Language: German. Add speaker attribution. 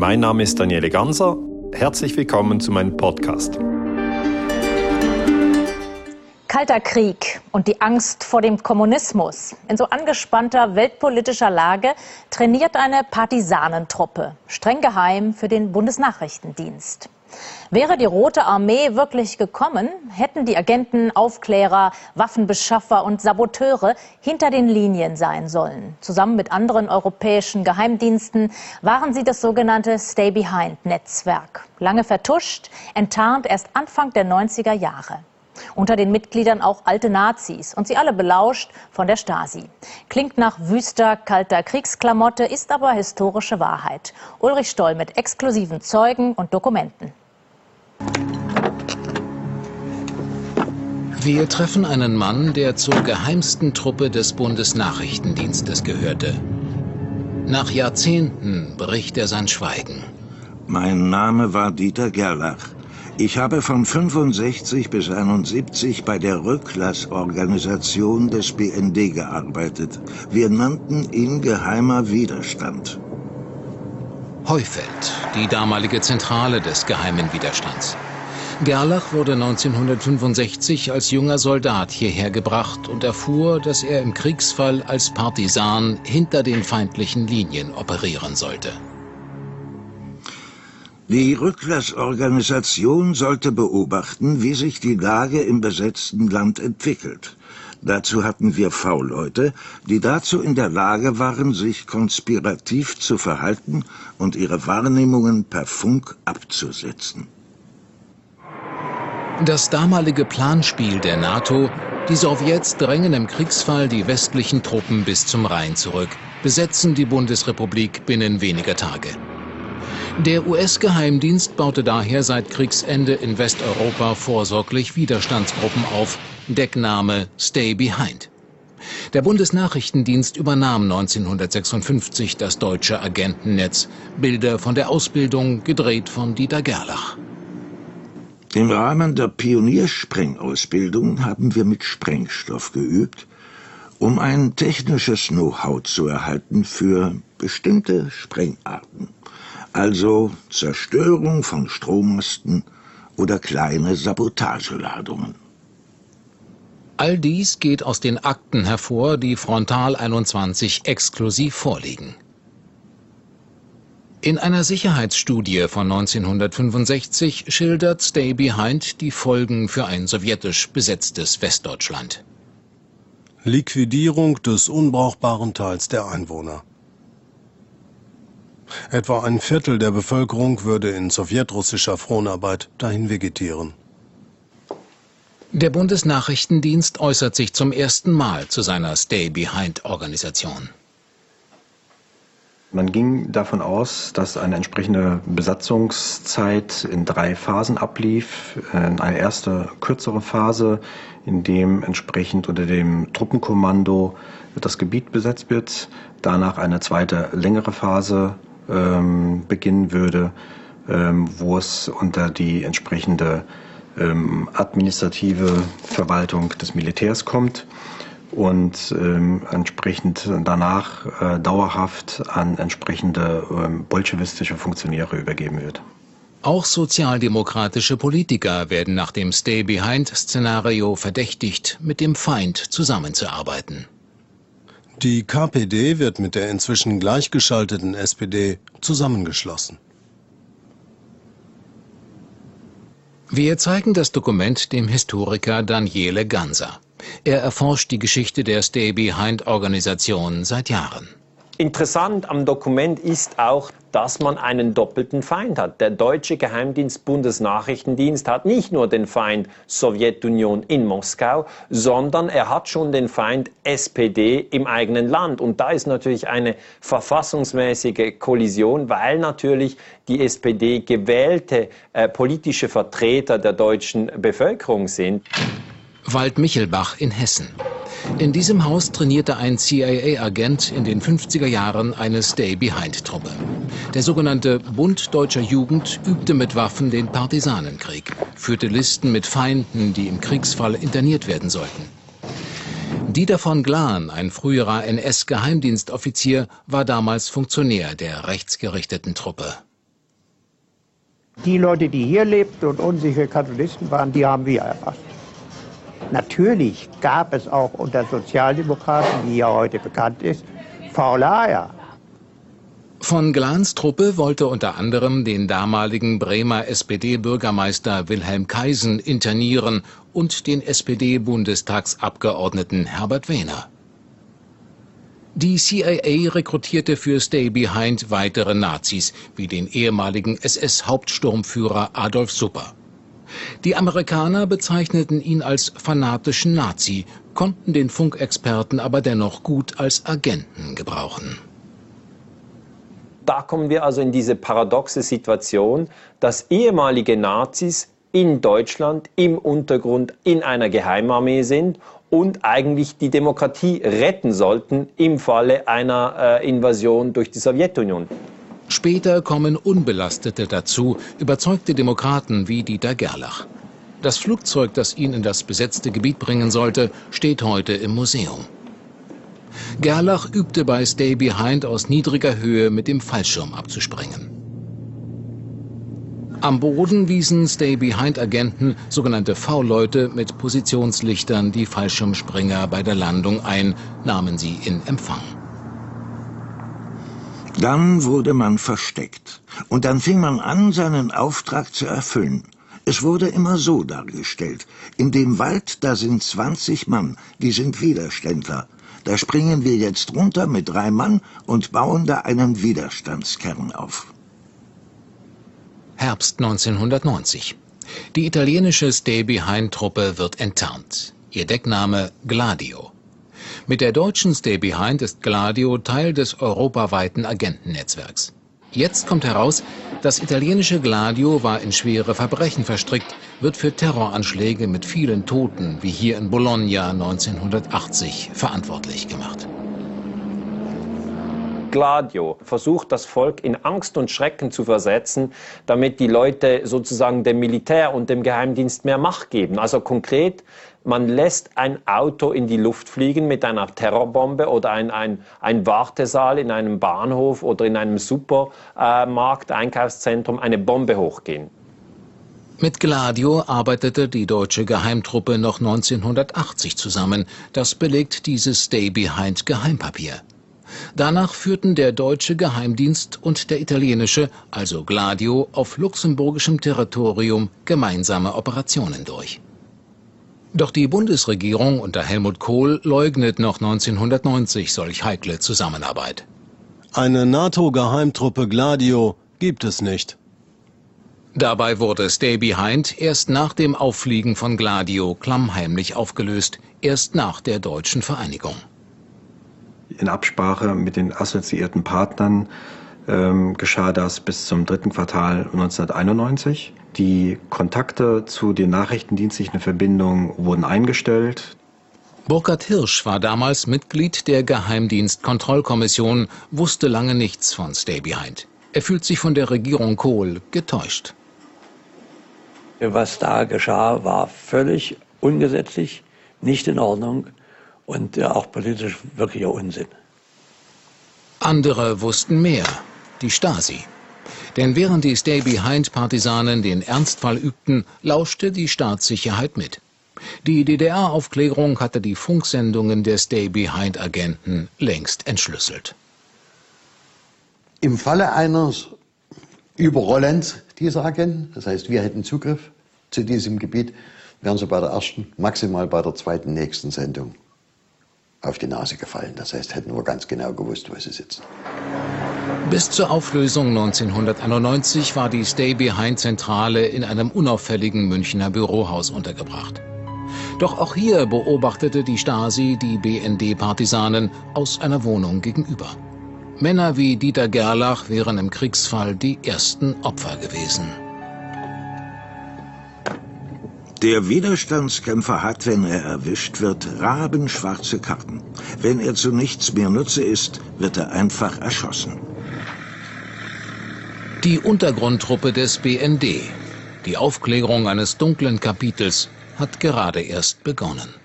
Speaker 1: Mein Name ist Daniele Ganser. Herzlich willkommen zu meinem Podcast.
Speaker 2: Kalter Krieg und die Angst vor dem Kommunismus. In so angespannter weltpolitischer Lage trainiert eine Partisanentruppe, streng geheim für den Bundesnachrichtendienst. Wäre die Rote Armee wirklich gekommen, hätten die Agenten, Aufklärer, Waffenbeschaffer und Saboteure hinter den Linien sein sollen. Zusammen mit anderen europäischen Geheimdiensten waren sie das sogenannte Stay-Behind-Netzwerk. Lange vertuscht, enttarnt erst Anfang der 90er Jahre. Unter den Mitgliedern auch alte Nazis und sie alle belauscht von der Stasi. Klingt nach wüster, kalter Kriegsklamotte, ist aber historische Wahrheit. Ulrich Stoll mit exklusiven Zeugen und Dokumenten.
Speaker 3: Wir treffen einen Mann, der zur geheimsten Truppe des Bundesnachrichtendienstes gehörte. Nach Jahrzehnten bricht er sein Schweigen.
Speaker 4: Mein Name war Dieter Gerlach. Ich habe von 65 bis 71 bei der Rücklassorganisation des BND gearbeitet. Wir nannten ihn Geheimer Widerstand.
Speaker 3: Heufeld, die damalige Zentrale des geheimen Widerstands. Gerlach wurde 1965 als junger Soldat hierher gebracht und erfuhr, dass er im Kriegsfall als Partisan hinter den feindlichen Linien operieren sollte.
Speaker 4: Die Rücklassorganisation sollte beobachten, wie sich die Lage im besetzten Land entwickelt. Dazu hatten wir V-Leute, die dazu in der Lage waren, sich konspirativ zu verhalten und ihre Wahrnehmungen per Funk abzusetzen.
Speaker 3: Das damalige Planspiel der NATO, die Sowjets drängen im Kriegsfall die westlichen Truppen bis zum Rhein zurück, besetzen die Bundesrepublik binnen weniger Tage. Der US-Geheimdienst baute daher seit Kriegsende in Westeuropa vorsorglich Widerstandsgruppen auf, Deckname Stay Behind. Der Bundesnachrichtendienst übernahm 1956 das deutsche Agentennetz. Bilder von der Ausbildung gedreht von Dieter Gerlach.
Speaker 4: Im Rahmen der Pioniersprengausbildung haben wir mit Sprengstoff geübt, um ein technisches Know-how zu erhalten für bestimmte Sprengarten also Zerstörung von Strommasten oder kleine Sabotageladungen.
Speaker 3: All dies geht aus den Akten hervor, die Frontal 21 exklusiv vorliegen. In einer Sicherheitsstudie von 1965 schildert Stay Behind die Folgen für ein sowjetisch besetztes Westdeutschland.
Speaker 5: Liquidierung des unbrauchbaren Teils der Einwohner. Etwa ein Viertel der Bevölkerung würde in sowjetrussischer Fronarbeit dahin vegetieren.
Speaker 3: Der Bundesnachrichtendienst äußert sich zum ersten Mal zu seiner Stay-Behind-Organisation.
Speaker 6: Man ging davon aus, dass eine entsprechende Besatzungszeit in drei Phasen ablief. Eine erste kürzere Phase, in dem entsprechend unter dem Truppenkommando das Gebiet besetzt wird. Danach eine zweite längere Phase ähm, beginnen würde, ähm, wo es unter die entsprechende ähm, administrative Verwaltung des Militärs kommt und ähm, entsprechend danach äh, dauerhaft an entsprechende ähm, bolschewistische Funktionäre übergeben wird.
Speaker 3: Auch sozialdemokratische Politiker werden nach dem Stay-Behind-Szenario verdächtigt, mit dem Feind zusammenzuarbeiten.
Speaker 5: Die KPD wird mit der inzwischen gleichgeschalteten SPD zusammengeschlossen.
Speaker 3: Wir zeigen das Dokument dem Historiker Daniele Ganser. Er erforscht die Geschichte der Stay Behind Organisation seit Jahren.
Speaker 7: Interessant am Dokument ist auch, dass man einen doppelten Feind hat. Der deutsche Geheimdienst Bundesnachrichtendienst hat nicht nur den Feind Sowjetunion in Moskau, sondern er hat schon den Feind SPD im eigenen Land. Und da ist natürlich eine verfassungsmäßige Kollision, weil natürlich die SPD gewählte äh, politische Vertreter der deutschen Bevölkerung sind.
Speaker 3: Wald Michelbach in Hessen. In diesem Haus trainierte ein CIA-Agent in den 50er Jahren eine Stay-Behind-Truppe. Der sogenannte Bund Deutscher Jugend übte mit Waffen den Partisanenkrieg, führte Listen mit Feinden, die im Kriegsfall interniert werden sollten. Dieter von Glan, ein früherer NS-Geheimdienstoffizier, war damals Funktionär der rechtsgerichteten Truppe.
Speaker 8: Die Leute, die hier lebten und unsichere Katholisten waren, die haben wir erfasst. Natürlich gab es auch unter Sozialdemokraten, wie ja heute bekannt ist, faule Eier.
Speaker 3: Von Glahns Truppe wollte unter anderem den damaligen Bremer SPD-Bürgermeister Wilhelm Kaisen internieren und den SPD-Bundestagsabgeordneten Herbert Wehner. Die CIA rekrutierte für Stay Behind weitere Nazis, wie den ehemaligen SS-Hauptsturmführer Adolf Supper. Die Amerikaner bezeichneten ihn als fanatischen Nazi, konnten den Funkexperten aber dennoch gut als Agenten gebrauchen.
Speaker 7: Da kommen wir also in diese paradoxe Situation, dass ehemalige Nazis in Deutschland im Untergrund in einer Geheimarmee sind und eigentlich die Demokratie retten sollten im Falle einer äh, Invasion durch die Sowjetunion.
Speaker 3: Später kommen Unbelastete dazu, überzeugte Demokraten wie Dieter Gerlach. Das Flugzeug, das ihn in das besetzte Gebiet bringen sollte, steht heute im Museum. Gerlach übte bei Stay Behind aus niedriger Höhe mit dem Fallschirm abzuspringen. Am Boden wiesen Stay-Behind-Agenten, sogenannte V-Leute mit Positionslichtern, die Fallschirmspringer bei der Landung ein, nahmen sie in Empfang.
Speaker 4: Dann wurde man versteckt. Und dann fing man an, seinen Auftrag zu erfüllen. Es wurde immer so dargestellt. In dem Wald, da sind 20 Mann, die sind Widerständler. Da springen wir jetzt runter mit drei Mann und bauen da einen Widerstandskern auf.
Speaker 3: Herbst 1990. Die italienische Stay-Behind-Truppe wird enttarnt. Ihr Deckname Gladio. Mit der deutschen Stay-Behind ist Gladio Teil des europaweiten Agentennetzwerks. Jetzt kommt heraus, das italienische Gladio war in schwere Verbrechen verstrickt, wird für Terroranschläge mit vielen Toten, wie hier in Bologna 1980, verantwortlich gemacht.
Speaker 7: Gladio versucht, das Volk in Angst und Schrecken zu versetzen, damit die Leute sozusagen dem Militär und dem Geheimdienst mehr Macht geben. Also konkret, man lässt ein Auto in die Luft fliegen mit einer Terrorbombe oder ein, ein, ein Wartesaal in einem Bahnhof oder in einem Supermarkt, Einkaufszentrum, eine Bombe hochgehen.
Speaker 3: Mit Gladio arbeitete die deutsche Geheimtruppe noch 1980 zusammen. Das belegt dieses Stay Behind Geheimpapier. Danach führten der deutsche Geheimdienst und der italienische, also Gladio, auf luxemburgischem Territorium gemeinsame Operationen durch. Doch die Bundesregierung unter Helmut Kohl leugnet noch 1990 solch heikle Zusammenarbeit.
Speaker 5: Eine NATO-Geheimtruppe Gladio gibt es nicht.
Speaker 3: Dabei wurde Stay Behind erst nach dem Auffliegen von Gladio klammheimlich aufgelöst, erst nach der deutschen Vereinigung
Speaker 6: in Absprache mit den assoziierten Partnern ähm, geschah das bis zum dritten Quartal 1991. Die Kontakte zu den nachrichtendienstlichen Verbindungen wurden eingestellt.
Speaker 3: Burkhard Hirsch war damals Mitglied der Geheimdienstkontrollkommission, wusste lange nichts von Stay Behind. Er fühlt sich von der Regierung Kohl getäuscht.
Speaker 9: Was da geschah, war völlig ungesetzlich, nicht in Ordnung und äh, auch politisch wirklicher Unsinn.
Speaker 3: Andere wussten mehr, die Stasi. Denn während die Stay-Behind-Partisanen den Ernstfall übten, lauschte die Staatssicherheit mit. Die DDR-Aufklärung hatte die Funksendungen der Stay-Behind-Agenten längst entschlüsselt.
Speaker 10: Im Falle eines Überrollens dieser Agenten, das heißt, wir hätten Zugriff zu diesem Gebiet, wären sie bei der ersten, maximal bei der zweiten nächsten Sendung auf die Nase gefallen. Das heißt, hätten wir ganz genau gewusst, wo sie sitzen.
Speaker 3: Bis zur Auflösung 1991 war die Stay-Behind-Zentrale in einem unauffälligen Münchner Bürohaus untergebracht. Doch auch hier beobachtete die Stasi die BND-Partisanen aus einer Wohnung gegenüber. Männer wie Dieter Gerlach wären im Kriegsfall die ersten Opfer gewesen.
Speaker 4: Der Widerstandskämpfer hat, wenn er erwischt wird, rabenschwarze Karten. Wenn er zu nichts mehr Nutze ist, wird er einfach erschossen.
Speaker 3: Die Untergrundtruppe des BND. Die Aufklärung eines dunklen Kapitels hat gerade erst begonnen.